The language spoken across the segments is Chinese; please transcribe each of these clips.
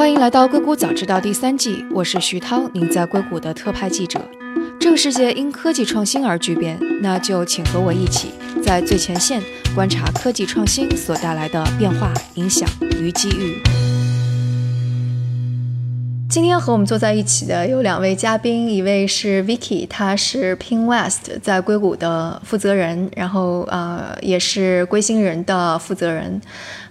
欢迎来到硅谷早知道第三季，我是徐涛，您在硅谷的特派记者。这个世界因科技创新而巨变，那就请和我一起在最前线观察科技创新所带来的变化、影响与机遇。今天和我们坐在一起的有两位嘉宾，一位是 Vicky，他是 Ping West 在硅谷的负责人，然后呃也是归心人的负责人。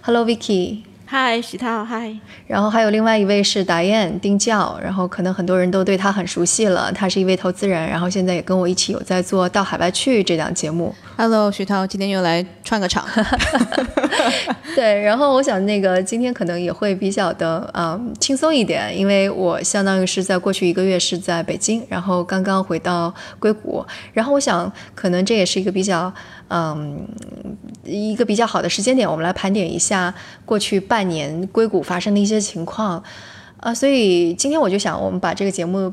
Hello Vicky。嗨，徐涛，嗨。然后还有另外一位是达燕丁教，然后可能很多人都对他很熟悉了，他是一位投资人，然后现在也跟我一起有在做到海外去这档节目。Hello，徐涛，今天又来串个场。对，然后我想那个今天可能也会比较的嗯轻松一点，因为我相当于是在过去一个月是在北京，然后刚刚回到硅谷，然后我想可能这也是一个比较。嗯，一个比较好的时间点，我们来盘点一下过去半年硅谷发生的一些情况，啊，所以今天我就想，我们把这个节目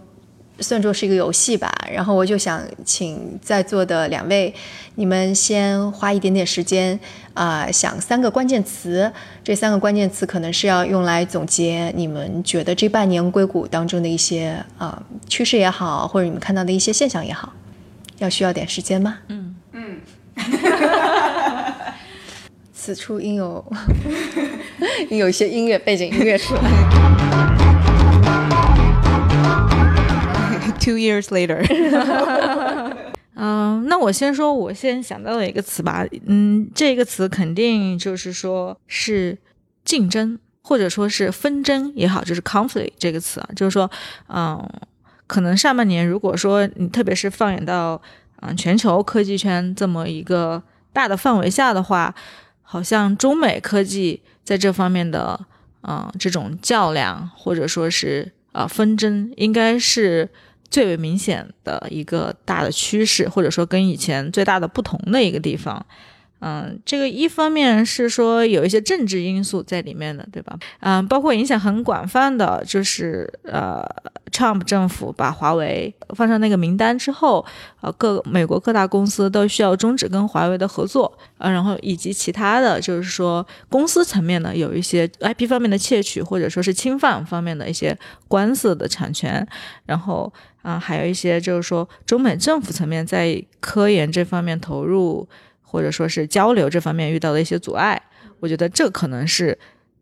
算作是一个游戏吧。然后我就想请在座的两位，你们先花一点点时间啊，想三个关键词。这三个关键词可能是要用来总结你们觉得这半年硅谷当中的一些啊趋势也好，或者你们看到的一些现象也好，要需要点时间吗？嗯。此处应有 应有一些音乐背景音乐出来。Two years later，嗯，那我先说，我先想到的一个词吧。嗯，这个词肯定就是说是竞争，或者说是纷争也好，就是 conflict 这个词啊，就是说，嗯，可能上半年如果说你特别是放眼到。嗯，全球科技圈这么一个大的范围下的话，好像中美科技在这方面的，嗯，这种较量或者说是呃纷争，应该是最为明显的一个大的趋势，或者说跟以前最大的不同的一个地方。嗯，这个一方面是说有一些政治因素在里面的，对吧？嗯，包括影响很广泛的，就是呃，Trump 政府把华为放上那个名单之后，呃，各美国各大公司都需要终止跟华为的合作，呃，然后以及其他的就是说公司层面呢有一些 IP 方面的窃取或者说是侵犯方面的一些官司的产权，然后啊，还有一些就是说中美政府层面在科研这方面投入。或者说是交流这方面遇到的一些阻碍，我觉得这可能是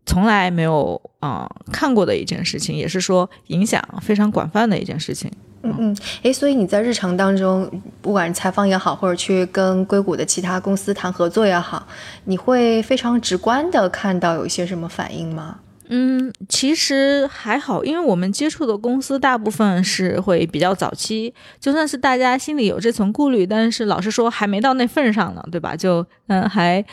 从来没有啊看过的一件事情，也是说影响非常广泛的一件事情。嗯嗯，诶，所以你在日常当中，不管是采访也好，或者去跟硅谷的其他公司谈合作也好，你会非常直观的看到有一些什么反应吗？嗯，其实还好，因为我们接触的公司大部分是会比较早期，就算是大家心里有这层顾虑，但是老实说还没到那份上呢，对吧？就嗯还。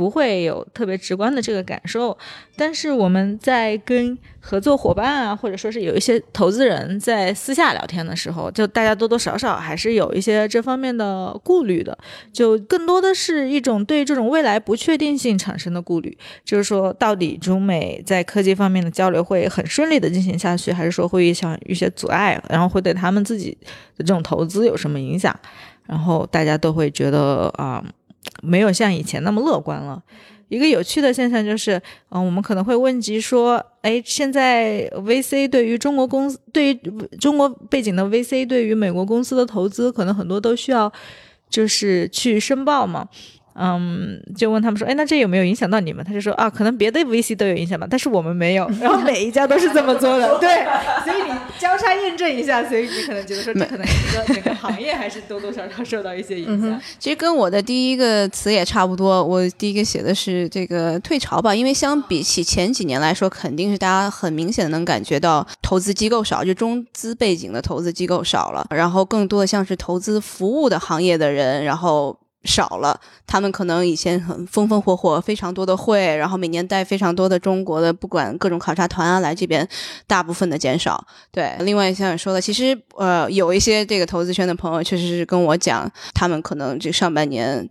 不会有特别直观的这个感受，但是我们在跟合作伙伴啊，或者说是有一些投资人在私下聊天的时候，就大家多多少少还是有一些这方面的顾虑的，就更多的是一种对这种未来不确定性产生的顾虑，就是说到底中美在科技方面的交流会很顺利的进行下去，还是说会遇上一些阻碍，然后会对他们自己的这种投资有什么影响，然后大家都会觉得啊。没有像以前那么乐观了。一个有趣的现象就是，嗯，我们可能会问及说，哎，现在 VC 对于中国公司，对于中国背景的 VC 对于美国公司的投资，可能很多都需要就是去申报嘛。嗯，就问他们说，哎，那这有没有影响到你们？他就说啊，可能别的 VC 都有影响吧，但是我们没有。然后每一家都是这么做的，对。所以你交叉验证一下，所以你可能觉得说，这可能整个整个行业还是多多少少受到一些影响。其实跟我的第一个词也差不多，我第一个写的是这个退潮吧，因为相比起前几年来说，肯定是大家很明显的能感觉到投资机构少，就中资背景的投资机构少了，然后更多的像是投资服务的行业的人，然后。少了，他们可能以前很风风火火，非常多的会，然后每年带非常多的中国的不管各种考察团啊来这边，大部分的减少。对，另外像你说的，其实呃有一些这个投资圈的朋友确实是跟我讲，他们可能这上半年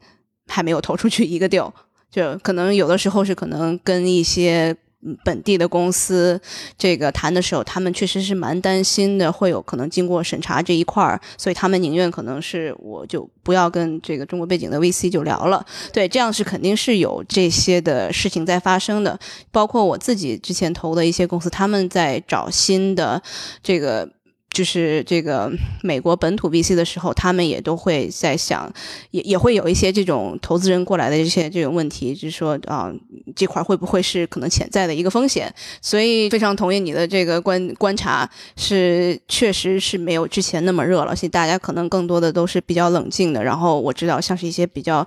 还没有投出去一个 deal，就可能有的时候是可能跟一些本地的公司这个谈的时候，他们确实是蛮担心的，会有可能经过审查这一块儿，所以他们宁愿可能是我就不要跟这个中国背景的 VC 就聊了。对，这样是肯定是有这些的事情在发生的，包括我自己之前投的一些公司，他们在找新的这个。就是这个美国本土 VC 的时候，他们也都会在想，也也会有一些这种投资人过来的这些这种问题，就是说啊，这块会不会是可能潜在的一个风险？所以非常同意你的这个观观察，是确实是没有之前那么热了。现在大家可能更多的都是比较冷静的。然后我知道，像是一些比较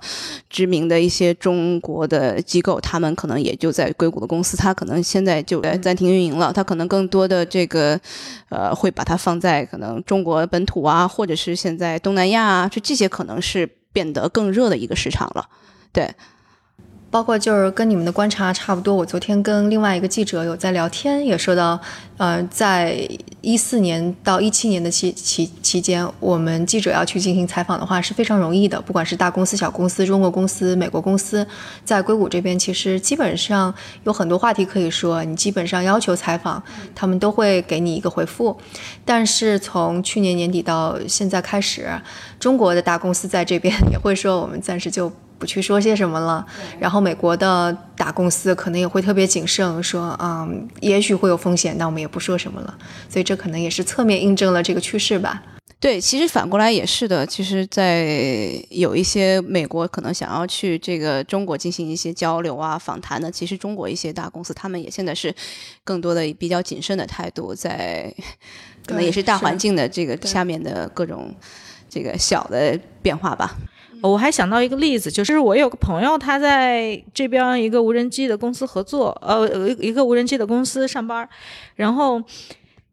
知名的一些中国的机构，他们可能也就在硅谷的公司，他可能现在就暂停运营了。他可能更多的这个呃，会把它放。在可能中国本土啊，或者是现在东南亚啊，就这些可能是变得更热的一个市场了，对。包括就是跟你们的观察差不多。我昨天跟另外一个记者有在聊天，也说到，呃，在一四年到一七年的期期期间，我们记者要去进行采访的话是非常容易的。不管是大公司、小公司、中国公司、美国公司，在硅谷这边，其实基本上有很多话题可以说。你基本上要求采访，他们都会给你一个回复。但是从去年年底到现在开始，中国的大公司在这边 也会说，我们暂时就。不去说些什么了，然后美国的大公司可能也会特别谨慎，说啊，也许会有风险，那我们也不说什么了。所以这可能也是侧面印证了这个趋势吧。对，其实反过来也是的。其实，在有一些美国可能想要去这个中国进行一些交流啊、访谈的，其实中国一些大公司他们也现在是更多的比较谨慎的态度，在可能也是大环境的这个下面的各种这个小的变化吧。我还想到一个例子，就是我有个朋友，他在这边一个无人机的公司合作，呃，一个无人机的公司上班，然后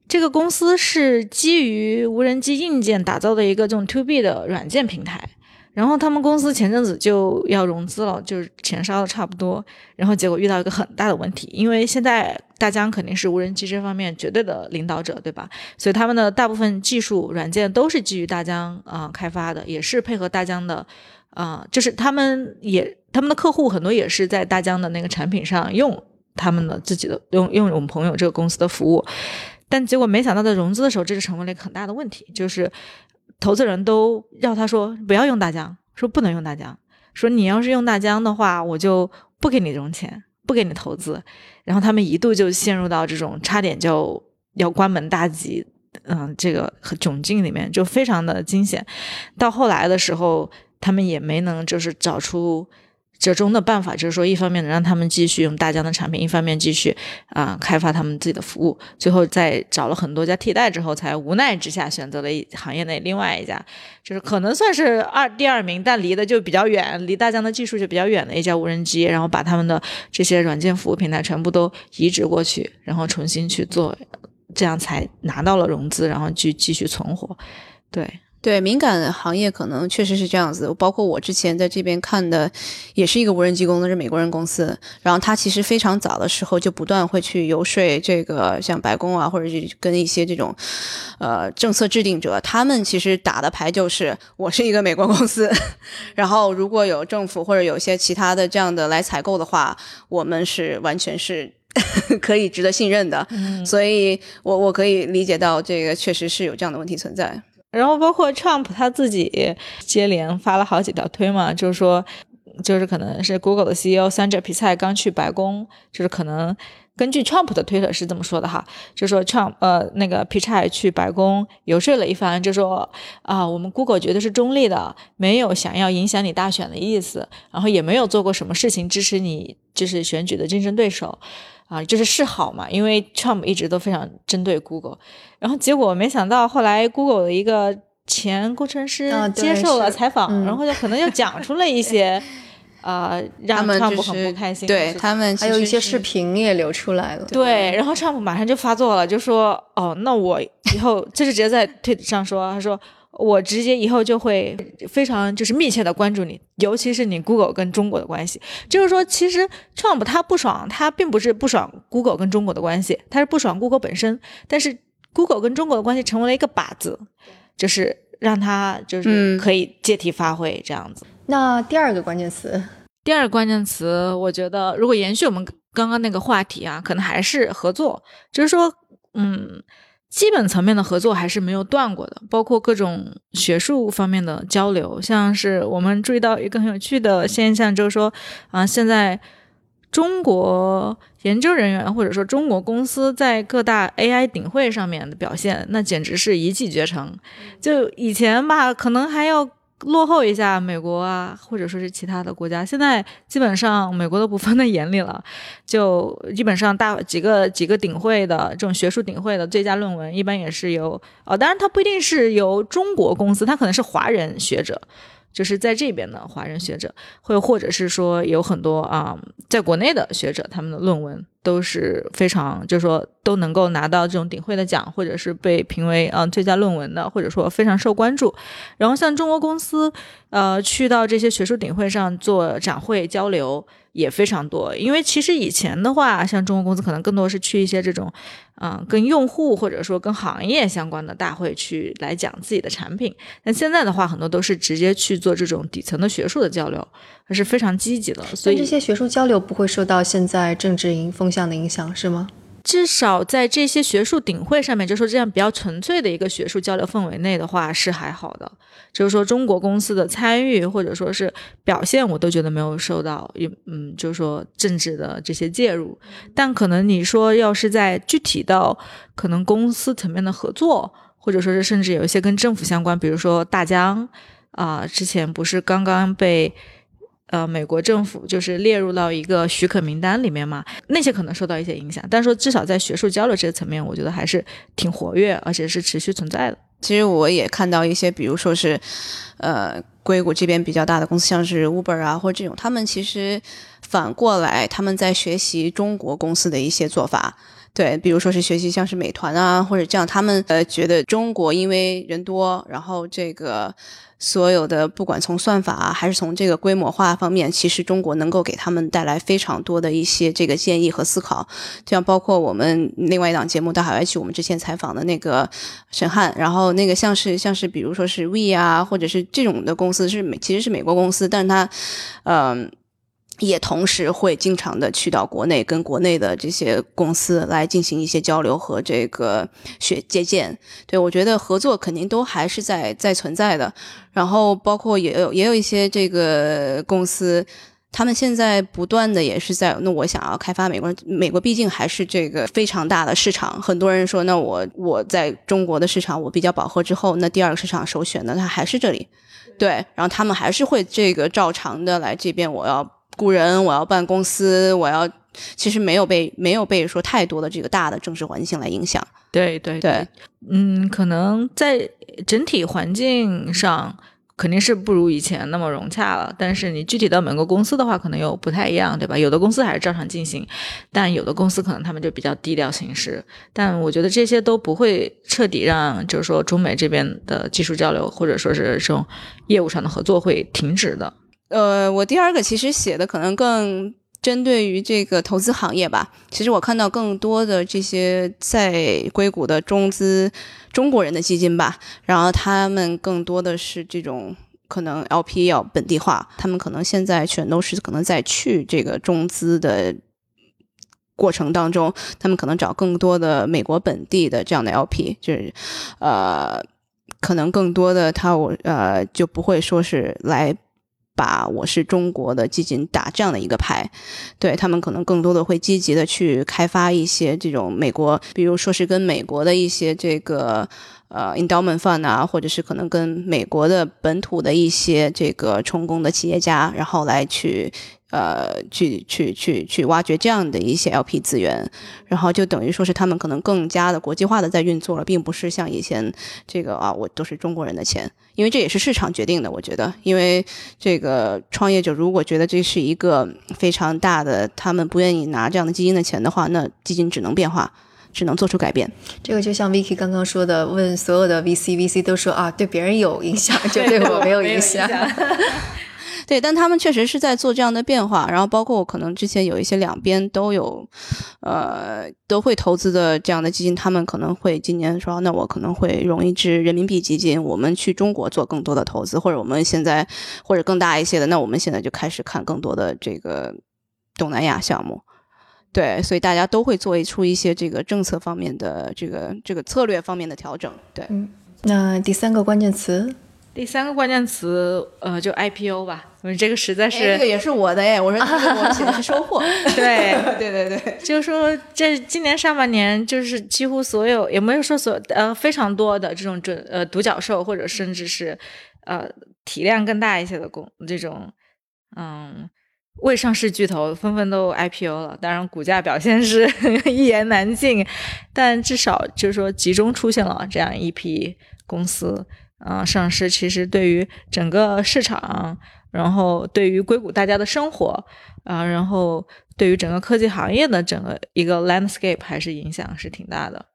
这个公司是基于无人机硬件打造的一个这种 To B 的软件平台。然后他们公司前阵子就要融资了，就是钱烧的差不多，然后结果遇到一个很大的问题，因为现在大疆肯定是无人机这方面绝对的领导者，对吧？所以他们的大部分技术软件都是基于大疆啊开发的，也是配合大疆的，啊，就是他们也他们的客户很多也是在大疆的那个产品上用他们的自己的用用我们朋友这个公司的服务，但结果没想到在融资的时候，这就成为了一个很大的问题，就是。投资人都要他说不要用大疆，说不能用大疆，说你要是用大疆的话，我就不给你融钱，不给你投资。然后他们一度就陷入到这种差点就要关门大吉，嗯，这个窘境里面，就非常的惊险。到后来的时候，他们也没能就是找出。折中的办法就是说，一方面能让他们继续用大疆的产品，一方面继续啊开发他们自己的服务。最后在找了很多家替代之后，才无奈之下选择了行业内另外一家，就是可能算是二第二名，但离的就比较远，离大疆的技术就比较远的一家无人机。然后把他们的这些软件服务平台全部都移植过去，然后重新去做，这样才拿到了融资，然后去继续存活。对。对敏感行业可能确实是这样子，包括我之前在这边看的，也是一个无人机公司，是美国人公司。然后他其实非常早的时候就不断会去游说这个像白宫啊，或者是跟一些这种呃政策制定者，他们其实打的牌就是我是一个美国公司，然后如果有政府或者有些其他的这样的来采购的话，我们是完全是 可以值得信任的。所以我我可以理解到这个确实是有这样的问题存在。然后包括 Trump 他自己接连发了好几条推嘛，就是说，就是可能是 Google 的 CEO 三者皮菜刚去白宫，就是可能根据 Trump 的推特是这么说的哈，就说 Trump 呃那个皮菜去白宫游说了一番，就说啊我们 Google 绝对是中立的，没有想要影响你大选的意思，然后也没有做过什么事情支持你就是选举的竞争对手。啊，就是示好嘛，因为 Trump 一直都非常针对 Google，然后结果没想到后来 Google 的一个前工程师接受了采访，然后就可能又讲出了一些，呃，让 Trump 很不开心。对他们还有一些视频也流出来了。对，然后 Trump 马上就发作了，就说：“哦，那我以后就是直接在推特上说，他说。”我直接以后就会非常就是密切的关注你，尤其是你 Google 跟中国的关系。就是说，其实 Trump 他不爽，他并不是不爽 Google 跟中国的关系，他是不爽 Google 本身。但是 Google 跟中国的关系成为了一个靶子，就是让他就是可以借题发挥这样子。那第二个关键词，第二个关键词，我觉得如果延续我们刚刚那个话题啊，可能还是合作，就是说，嗯，基本层面的合作还是没有断过的，包括各种学术方面的交流，像是我们注意到一个很有趣的现象，就是说，啊，现在中国研究人员或者说中国公司在各大 AI 顶会上面的表现，那简直是一骑绝尘。就以前吧，可能还要。落后一下美国啊，或者说是其他的国家，现在基本上美国都不放在眼里了，就基本上大几个几个顶会的这种学术顶会的最佳论文，一般也是由哦，当然它不一定是由中国公司，它可能是华人学者。就是在这边的华人学者，会或者是说有很多啊，在国内的学者，他们的论文都是非常，就是说都能够拿到这种顶会的奖，或者是被评为呃最佳论文的，或者说非常受关注。然后像中国公司，呃，去到这些学术顶会上做展会交流。也非常多，因为其实以前的话，像中国公司可能更多是去一些这种，嗯，跟用户或者说跟行业相关的大会去来讲自己的产品。但现在的话，很多都是直接去做这种底层的学术的交流，还是非常积极的。所以这些学术交流不会受到现在政治影风向的影响，是吗？至少在这些学术顶会上面，就说这样比较纯粹的一个学术交流氛围内的话，是还好的。就是说中国公司的参与或者说是表现，我都觉得没有受到有嗯，就是说政治的这些介入。但可能你说要是在具体到可能公司层面的合作，或者说是甚至有一些跟政府相关，比如说大疆啊，之前不是刚刚被。呃，美国政府就是列入到一个许可名单里面嘛，那些可能受到一些影响，但是说至少在学术交流这个层面，我觉得还是挺活跃，而且是持续存在的。其实我也看到一些，比如说是，呃，硅谷这边比较大的公司，像是 Uber 啊，或者这种，他们其实反过来他们在学习中国公司的一些做法。对，比如说是学习像是美团啊，或者这样，他们呃觉得中国因为人多，然后这个所有的不管从算法，还是从这个规模化方面，其实中国能够给他们带来非常多的一些这个建议和思考。像包括我们另外一档节目到海外去，我们之前采访的那个沈汉，然后那个像是像是比如说是 We 啊，或者是这种的公司是美，其实是美国公司，但是它嗯。也同时会经常的去到国内，跟国内的这些公司来进行一些交流和这个学借鉴。对我觉得合作肯定都还是在在存在的。然后包括也有也有一些这个公司，他们现在不断的也是在那我想要开发美国，美国毕竟还是这个非常大的市场。很多人说，那我我在中国的市场我比较饱和之后，那第二个市场首选呢它还是这里。对，然后他们还是会这个照常的来这边，我要。雇人，我要办公司，我要，其实没有被没有被说太多的这个大的政治环境来影响。对对对，嗯，可能在整体环境上肯定是不如以前那么融洽了。但是你具体到每个公司的话，可能又不太一样，对吧？有的公司还是照常进行，但有的公司可能他们就比较低调行事。但我觉得这些都不会彻底让，就是说中美这边的技术交流或者说是这种业务上的合作会停止的。呃，我第二个其实写的可能更针对于这个投资行业吧。其实我看到更多的这些在硅谷的中资中国人的基金吧，然后他们更多的是这种可能 LP 要本地化，他们可能现在全都是可能在去这个中资的过程当中，他们可能找更多的美国本地的这样的 LP，就是呃，可能更多的他我呃就不会说是来。把我是中国的基金打这样的一个牌，对他们可能更多的会积极的去开发一些这种美国，比如说是跟美国的一些这个呃 endowment fund 啊，或者是可能跟美国的本土的一些这个成功的企业家，然后来去。呃，去去去去挖掘这样的一些 LP 资源，然后就等于说是他们可能更加的国际化的在运作了，并不是像以前这个啊，我都是中国人的钱，因为这也是市场决定的。我觉得，因为这个创业者如果觉得这是一个非常大的，他们不愿意拿这样的基金的钱的话，那基金只能变化，只能做出改变。这个就像 Vicky 刚刚说的，问所有的 VC，VC 都说啊，对别人有影响，就对我没有影响。对，但他们确实是在做这样的变化，然后包括我可能之前有一些两边都有，呃，都会投资的这样的基金，他们可能会今年说，那我可能会融一支人民币基金，我们去中国做更多的投资，或者我们现在或者更大一些的，那我们现在就开始看更多的这个东南亚项目。对，所以大家都会做出一些这个政策方面的这个这个策略方面的调整。对，那第三个关键词，第三个关键词，呃，就 IPO 吧，因为这个实在哎，是这个也是我的哎，我说这是我写的是收获。对。对对对，就是说，这今年上半年，就是几乎所有，也没有说所，呃，非常多的这种准呃独角兽，或者甚至是呃体量更大一些的公这种，嗯，未上市巨头纷纷都 IPO 了。当然，股价表现是 一言难尽，但至少就是说集中出现了这样一批公司，啊、上市，其实对于整个市场，然后对于硅谷大家的生活，啊、然后对于整个科技行业的整个一个 landscape 还是影响是挺大的。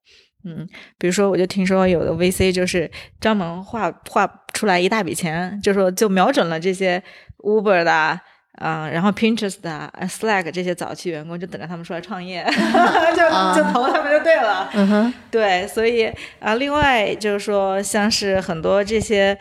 嗯，比如说，我就听说有的 VC 就是专门画画出来一大笔钱，就说就瞄准了这些 Uber 的啊、嗯然后 Pinterest、啊 Slack 这些早期员工，就等着他们出来创业，就就投他们就对了。嗯哼，对，所以啊，另外就是说，像是很多这些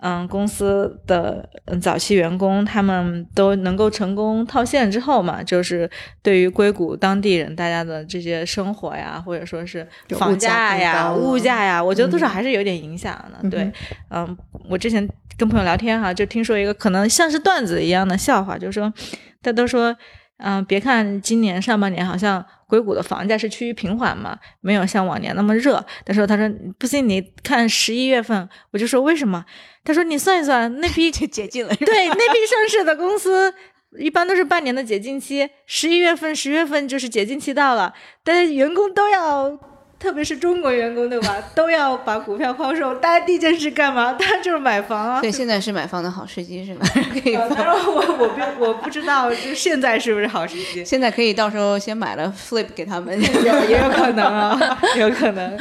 嗯公司的嗯早期员工，他们都能够成功套现之后嘛，就是对于硅谷当地人大家的这些生活呀，或者说是房价呀、物价呀，我觉得多少还是有点影响的。嗯对，嗯，我之前跟朋友聊天哈，就听说一个可能像是段子一样的笑话，就是说，他都说，嗯、别看今年上半年好像硅谷的房价是趋于平缓嘛，没有像往年那么热。他说，他说不信你看十一月份，我就说为什么？他说你算一算那批就解禁了。对，那批上市的公司一般都是半年的解禁期，十一月份、十月份就是解禁期到了，但是员工都要。特别是中国员工，对吧？都要把股票抛售，大家第一件事干嘛？当然就是买房啊。对，现在是买房的好时机是吧？可以呃当然我我不我不知道，就现在是不是好时机？现在可以到时候先买了 flip 给他们。有也有可能啊，有可能。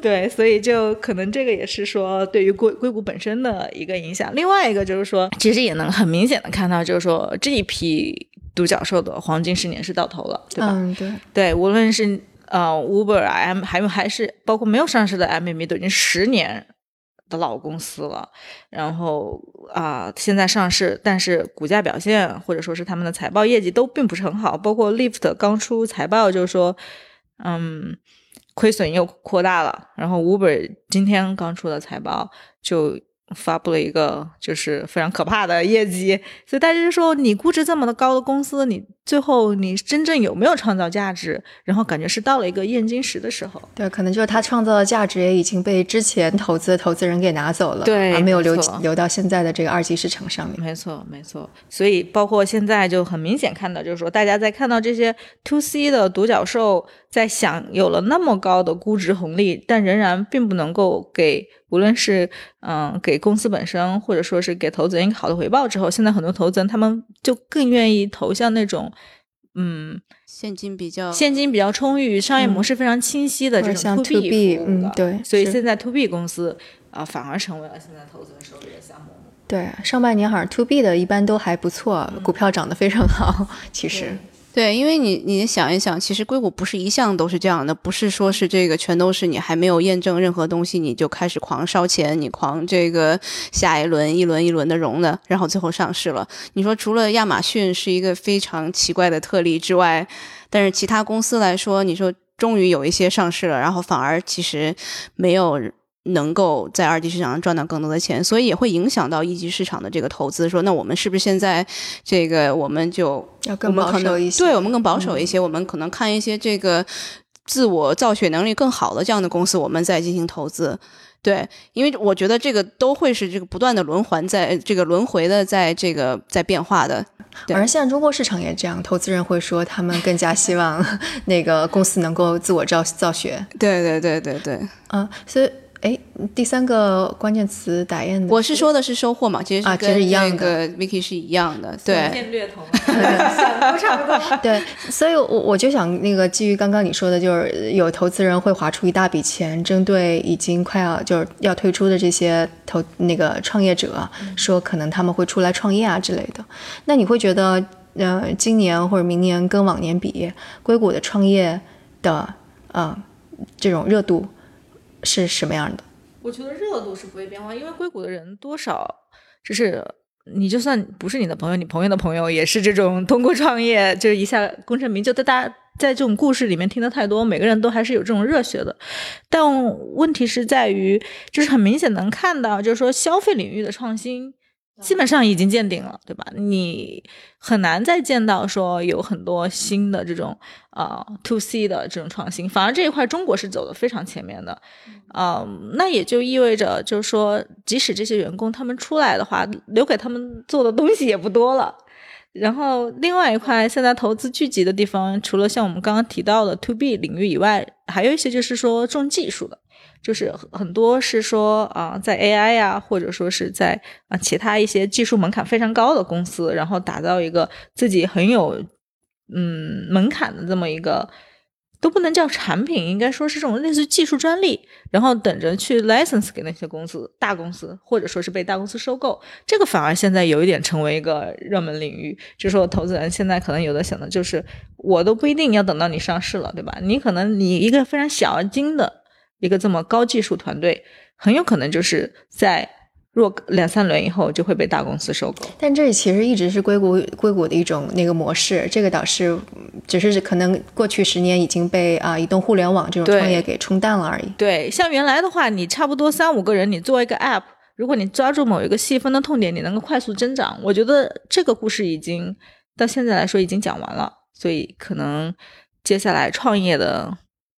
对，所以就可能这个也是说对于硅硅谷本身的一个影响。另外一个就是说，其实也能很明显的看到，就是说这一批独角兽的黄金十年是到头了，对吧？嗯，对，对，无论是呃 Uber 啊，M 还有还是包括没有上市的 M&M 都已经十年的老公司了，然后啊、现在上市，但是股价表现或者说是他们的财报业绩都并不是很好，包括 Lyft 刚出财报就是说，嗯，亏损又扩大了，然后 Uber 今天刚出的财报就。发布了一个就是非常可怕的业绩，所以大家就说你估值这么的高的公司，你最后你真正有没有创造价值？然后感觉是到了一个验金石的时候。对，可能就是他创造的价值也已经被之前投资的投资人给拿走了，对而没有留没留到现在的这个二级市场上面。没错，没错。所以包括现在就很明显看到，就是说大家在看到这些 to C 的独角兽在享有了那么高的估值红利，但仍然并不能够给无论是嗯给公司本身，或者说是给投资人一个好的回报之后，现在很多投资人他们就更愿意投向那种嗯现金比较现金比较充裕、商业模式非常清晰的这种 to B，服务嗯对所以现在 to B 公司啊、反而成为了现在投资人手里的项目。对，上半年好像 to B 的一般都还不错，股票涨得非常好。其实，对，因为你你想一想，其实硅谷不是一向都是这样的，不是说是这个全都是你还没有验证任何东西你就开始狂烧钱，你狂这个下一轮一轮一轮的融的，然后最后上市了。你说除了亚马逊是一个非常奇怪的特例之外，但是其他公司来说，你说终于有一些上市了，然后反而其实没有。能够在二级市场上赚到更多的钱，所以也会影响到一级市场的这个投资。说，那我们是不是现在这个我们就要更保守一些。对我们更保守一些，我们可能看一些这个自我造血能力更好的这样的公司，我们再进行投资。对，因为我觉得这个都会是这个不断的轮环在，这个轮回的在这个在变化的。对而现在中国市场也这样，投资人会说他们更加希望那个公司能够自我造造血。对对对对对，嗯，所以，哎，第三个关键词打印的，我是说的是收获嘛，其实是啊其实跟一样的这个 Vicky 是一样的。对，线略同，想都差不多。对，所以我我就想那个基于刚刚你说的，就是有投资人会划出一大笔钱，针对已经快要就是要退出的这些投那个创业者，说可能他们会出来创业啊之类的。那你会觉得，呃，今年或者明年跟往年比，硅谷的创业的呃这种热度是什么样的？我觉得热度是不会变化，因为硅谷的人多少就是。你就算不是你的朋友，你朋友的朋友也是这种通过创业，就是一下功成名就。的大家在这种故事里面听得太多，每个人都还是有这种热血的。但问题是在于，就是很明显能看到，就是说消费领域的创新。基本上已经见顶了，对吧？你很难再见到说有很多新的这种呃 to C 的这种创新，反而这一块中国是走的非常前面的，啊，那也就意味着就是说，即使这些员工他们出来的话，留给他们做的东西也不多了。然后另外一块现在投资聚集的地方，除了像我们刚刚提到的 to B 领域以外，还有一些就是说重技术的。就是很多是说啊，在 AI 呀，或者说是在啊其他一些技术门槛非常高的公司，然后打造一个自己很有嗯门槛的这么一个，都不能叫产品，应该说是这种类似于技术专利，然后等着去 license 给那些公司、大公司，或者说是被大公司收购。这个反而现在有一点成为一个热门领域，就是说投资人现在可能有的想的就是，我都不一定要等到你上市了，对吧？你可能你一个非常小而精的。一个这么高技术团队，很有可能就是在若两三轮以后就会被大公司收购。但这其实一直是硅谷硅谷的一种那个模式，这个倒是只是可能过去十年已经被啊移动互联网这种创业给冲淡了而已。对，像原来的话，你差不多三五个人，你做一个 app，如果你抓住某一个细分的痛点，你能够快速增长。我觉得这个故事已经到现在来说已经讲完了，所以可能接下来创业的。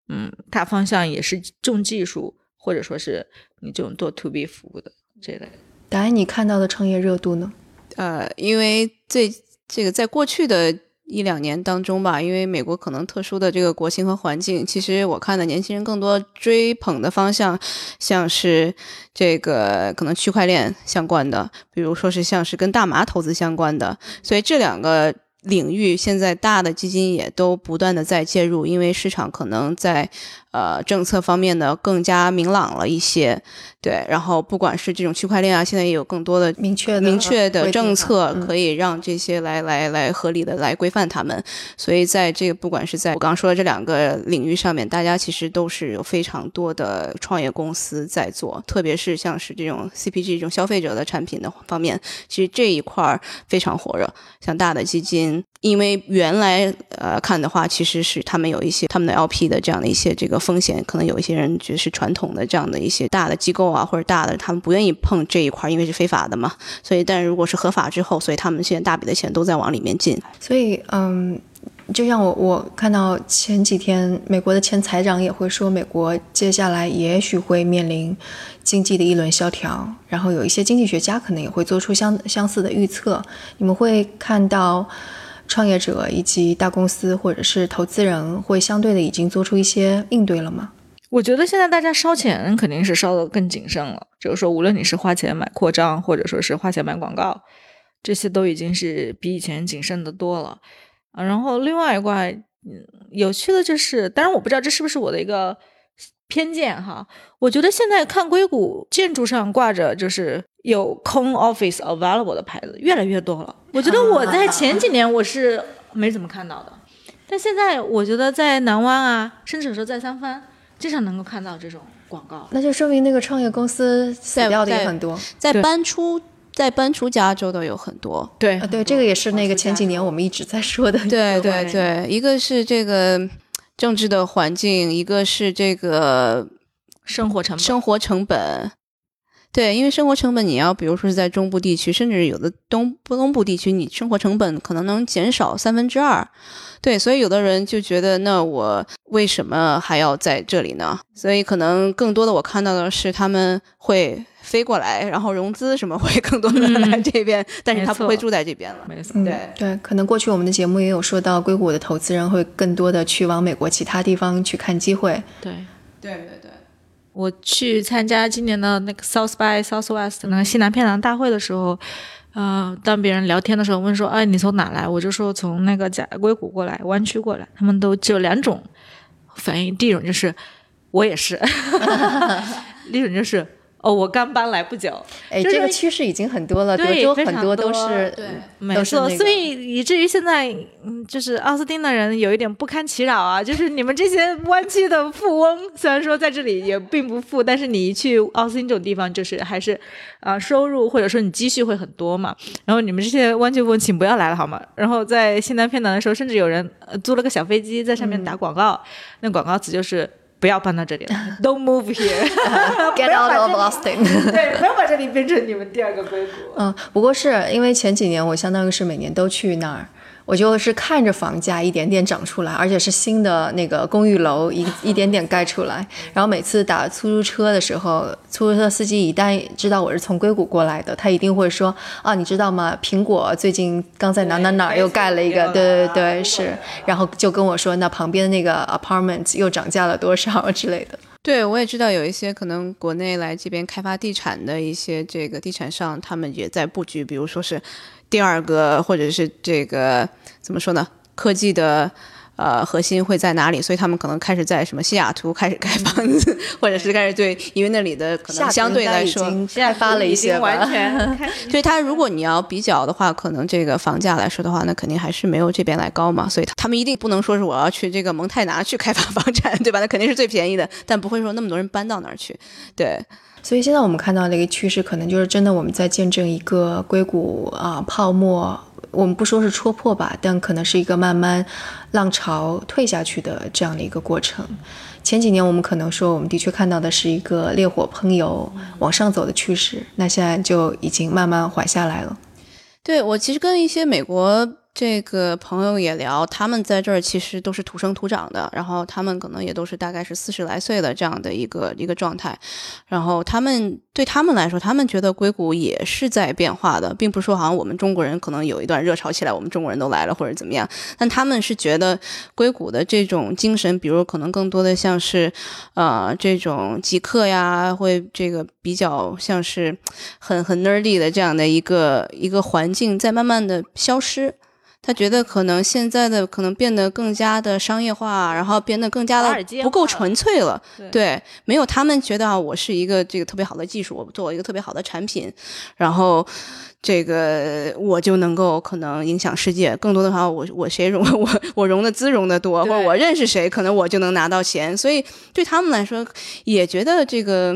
嗯，大方向也是重技术，或者说是你这种做 to B 服务的这类。答案你看到的创业热度呢？呃，因为这这个在过去的一两年当中吧，因为美国可能特殊的这个国情和环境，其实我看的年轻人更多追捧的方向，像是这个可能区块链相关的，比如说是像是跟大麻投资相关的，所以这两个。领域现在大的基金也都不断的在介入，因为市场可能在。呃，政策方面呢更加明朗了一些，对。然后不管是这种区块链啊，现在也有更多的明确明确的政策，可以让这些来来来合理的来规范他们。所以在这个不管是在我刚刚说的这两个领域上面，大家其实都是有非常多的创业公司在做，特别是像是这种 CPG 这种消费者的产品的方面，其实这一块儿非常火热。像大的基金，因为原来呃看的话，其实是他们有一些他们的 LP 的这样的一些这个。风险可能有一些人就是传统的这样的一些大的机构啊，或者大的他们不愿意碰这一块，因为是非法的嘛。所以，但如果是合法之后，所以他们现在大笔的钱都在往里面进。所以，嗯，就像我我看到前几天美国的前财长也会说，美国接下来也许会面临经济的一轮萧条，然后有一些经济学家可能也会做出相相似的预测。你们会看到。创业者以及大公司或者是投资人会相对的已经做出一些应对了吗？我觉得现在大家烧钱肯定是烧的更谨慎了，就是说无论你是花钱买扩张，或者说是花钱买广告，这些都已经是比以前谨慎的多了啊。然后另外一块，嗯，有趣的就是，当然我不知道这是不是我的一个。偏见哈，我觉得现在看硅谷建筑上挂着就是有空 office available 的牌子越来越多了。我觉得我在前几年我是没怎么看到的，但现在我觉得在南湾啊，甚至说在三藩，经常能够看到这种广告。那就说明那个创业公司死掉的也很多，在搬出在搬出加州的有很多。对对，这个也是那个前几年我们一直在说的。对对对，一个是这个。政治的环境，一个是这个生活成本，生活成本，对，因为生活成本，你要比如说是在中部地区，甚至有的东东部地区，你生活成本可能能减少三分之二，对，所以有的人就觉得，那我为什么还要在这里呢？所以可能更多的我看到的是他们会。飞过来，然后融资什么会更多的来这边，但是他不会住在这边了。没错，对对，可能过去我们的节目也有说到，硅谷的投资人会更多的去往美国其他地方去看机会。对对对对，我去参加今年的那个 South by Southwest 那个西南偏南大会的时候，呃，当别人聊天的时候问说，哎，你从哪来？我就说从那个加硅谷过来，湾区过来。他们都只有两种反应，第一种就是我也是，第一种就是。哦，我刚搬来不久，哎，这个趋势已经很多了，德对州很多都是对没错，那个所以以至于现在，嗯，就是奥斯汀的人有一点不堪其扰啊。就是你们这些湾区的富翁，虽然说在这里也并不富，但是你一去奥斯汀这种地方，就是还是啊、收入或者说你积蓄会很多嘛。然后你们这些湾区富翁，请不要来了好吗？然后在西南偏南的时候，甚至有人呃租了个小飞机在上面打广告，那广告词就是。不要搬到这里了，Don't move here，get out of Austin。对，不要把这里变成你们第二个硅谷。嗯，不过是因为前几年我相当于是每年都去那儿，我就是看着房价一点点涨出来，而且是新的那个公寓楼一一点点盖出来。然后每次打出租车的时候，出租车司机一旦知道我是从硅谷过来的，他一定会说啊，你知道吗？苹果最近刚在哪哪哪又盖了一个，对对对，是，然后就跟我说那旁边的那个 apartment 又涨价了多少之类的。对，我也知道有一些可能国内来这边开发地产的一些这个地产商，他们也在布局，比如说是第二个，或者是这个怎么说呢，科技的。呃，核心会在哪里？所以他们可能开始在什么西雅图开始盖房子，或者是开始对，因为那里的可能相对来说，已经开发了一些完全开所以他如果你要比较的话，可能这个房价来说的话，那肯定还是没有这边来高嘛。所以他们一定不能说是我要去这个蒙泰拿去开发房产，对吧？那肯定是最便宜的，但不会说那么多人搬到那儿去。对，所以现在我们看到的一个趋势，可能就是真的我们在见证一个硅谷啊、泡沫，我们不说是戳破吧，但可能是一个慢慢浪潮退下去的这样的一个过程。前几年我们可能说，我们的确看到的是一个烈火烹油往上走的趋势，那现在就已经慢慢缓下来了。对我其实跟一些美国这个朋友也聊，他们在这儿其实都是土生土长的，然后他们可能也都是大概是四十来岁的这样的一个一个状态，然后他们对他们来说，他们觉得硅谷也是在变化的，并不是说好像我们中国人可能有一段热潮起来，我们中国人都来了或者怎么样，但他们是觉得硅谷的这种精神，比如可能更多的像是呃这种极客呀，会这个比较像是很很 nerdy 的这样的一个一个环境，在慢慢的消失。他觉得可能现在的可能变得更加的商业化，然后变得更加的不够纯粹了。对对，没有他们觉得啊，我是一个这个特别好的技术，我做一个特别好的产品，然后这个我就能够可能影响世界。更多的话，我 我谁融我我融的资融的多，或者我认识谁，可能我就能拿到钱。所以对他们来说，也觉得这个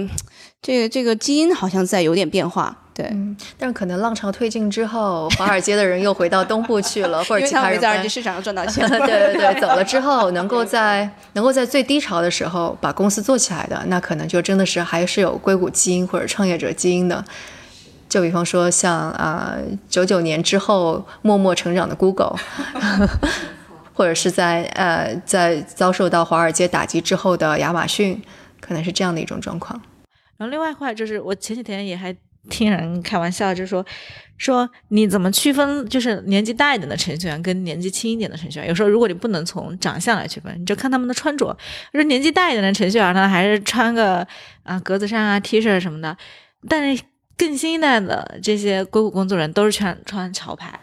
这个这个基因好像在有点变化。对，嗯，但是可能浪潮退尽之后，华尔街的人又回到东部去了，或者其他人在二级市场上赚到钱。对对对，走了之后，能够在能够在最低潮的时候把公司做起来的，那可能就真的是还是有硅谷基因或者创业者基因的。就比方说像啊九九年之后默默成长的 Google，或者是在呃在遭受到华尔街打击之后的亚马逊，可能是这样的一种状况。然后另外一块就是，我前几天也还听人开玩笑，就说说你怎么区分，就是年纪大一点的程序员跟年纪轻一点的程序员。有时候如果你不能从长相来区分，你就看他们的穿着。说年纪大一点的程序员呢，还是穿个啊格子衫啊 T 恤什么的，但是更新一代的这些硅谷工作人都是穿穿潮牌。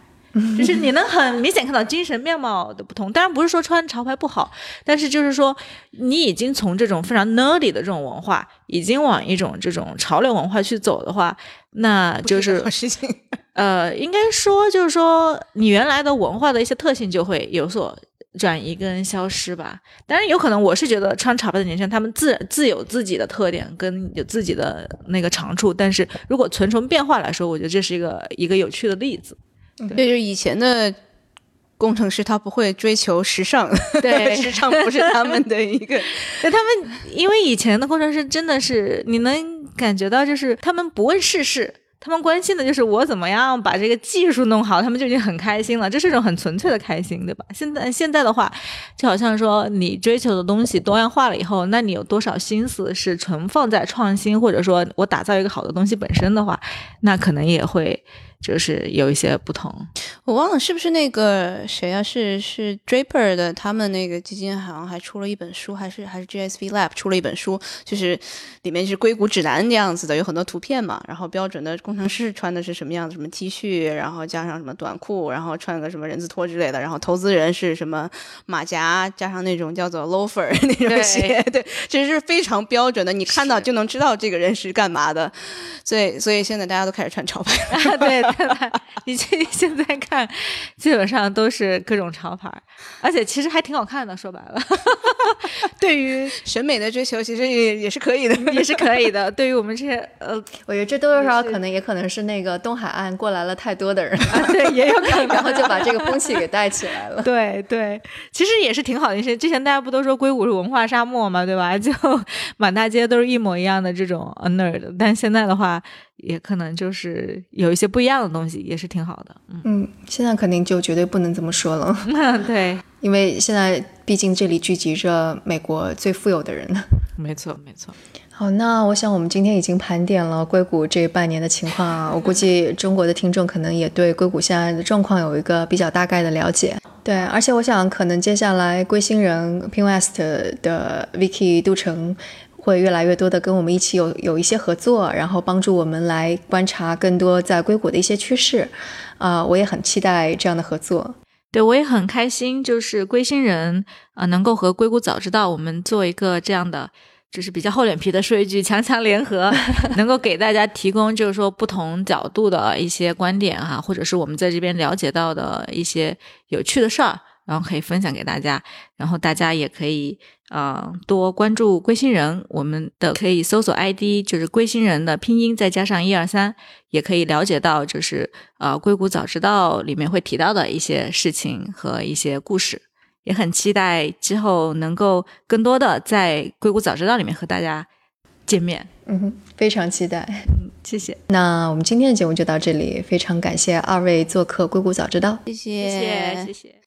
就是你能很明显看到精神面貌的不同，当然不是说穿潮牌不好，但是就是说你已经从这种非常 nerdy 的这种文化，已经往一种这种潮流文化去走的话，那就是事情。呃，应该说就是说你原来的文化的一些特性就会有所转移跟消失吧。当然有可能我是觉得穿潮牌的年轻人他们自自有自己的特点跟有自己的那个长处，但是如果纯从变化来说，我觉得这是一个一个有趣的例子。对，就是以前的工程师，他不会追求时尚，对 时尚不是他们的一个。对他们，因为以前的工程师真的是你能感觉到，就是他们不问世事，他们关心的就是我怎么样把这个技术弄好，他们就已经很开心了，这是一种很纯粹的开心，对吧？现在现在的话，就好像说你追求的东西多样化了以后，那你有多少心思是存放在创新，或者说我打造一个好的东西本身的话，那可能也会就是有一些不同。我忘了是不是那个谁啊？是是 Draper 的，他们那个基金好像还出了一本书，还是还是 GSV Lab 出了一本书，就是里面是硅谷指南那样子的，有很多图片嘛，然后标准的工工程师穿的是什么样子什么 T 恤，然后加上什么短裤，然后穿个什么人字拖之类的，然后投资人是什么马甲加上那种叫做 loafer 那种鞋，对，这是非常标准的，你看到就能知道这个人是干嘛的。所以，所以现在大家都开始穿潮牌了，对 对，你这现在看，基本上都是各种潮牌，而且其实还挺好看的。说白了，对于 审美的追求，其实也也是可以的，也是可以的。对于我们这些，呃，我觉得这多多少少可能也可能是那个东海岸过来了太多的人，对，也有可能，然后就把这个风气给带起来了。对对，其实也是挺好的一些。之前大家不都说硅谷是文化沙漠嘛，对吧？就满大街都是一模一样的这种 nerd，但现在的话。也可能就是有一些不一样的东西，也是挺好的。嗯，现在肯定就绝对不能这么说了。对，因为现在毕竟这里聚集着美国最富有的人。没错，没错。好，那我想我们今天已经盘点了硅谷这半年的情况啊。我估计中国的听众可能也对硅谷现在的状况有一个比较大概的了解。对，而且我想可能接下来龟星人 Pinwest 的 Vicky 杜成。会越来越多的跟我们一起有有一些合作，然后帮助我们来观察更多在硅谷的一些趋势，啊，我也很期待这样的合作。对我也很开心，就是归心人啊，能够和硅谷早知道我们做一个这样的，就是比较厚脸皮的说一句强强联合，能够给大家提供就是说不同角度的一些观点哈，或者是我们在这边了解到的一些有趣的事儿。然后可以分享给大家，然后大家也可以呃多关注龟星人，我们的可以搜索 ID 就是龟星人的拼音再加上一二三，也可以了解到就是呃硅谷早知道里面会提到的一些事情和一些故事，也很期待之后能够更多的在硅谷早知道里面和大家见面。嗯哼，非常期待。嗯，谢谢。那我们今天的节目就到这里，非常感谢二位做客硅谷早知道，谢谢，谢谢，谢谢。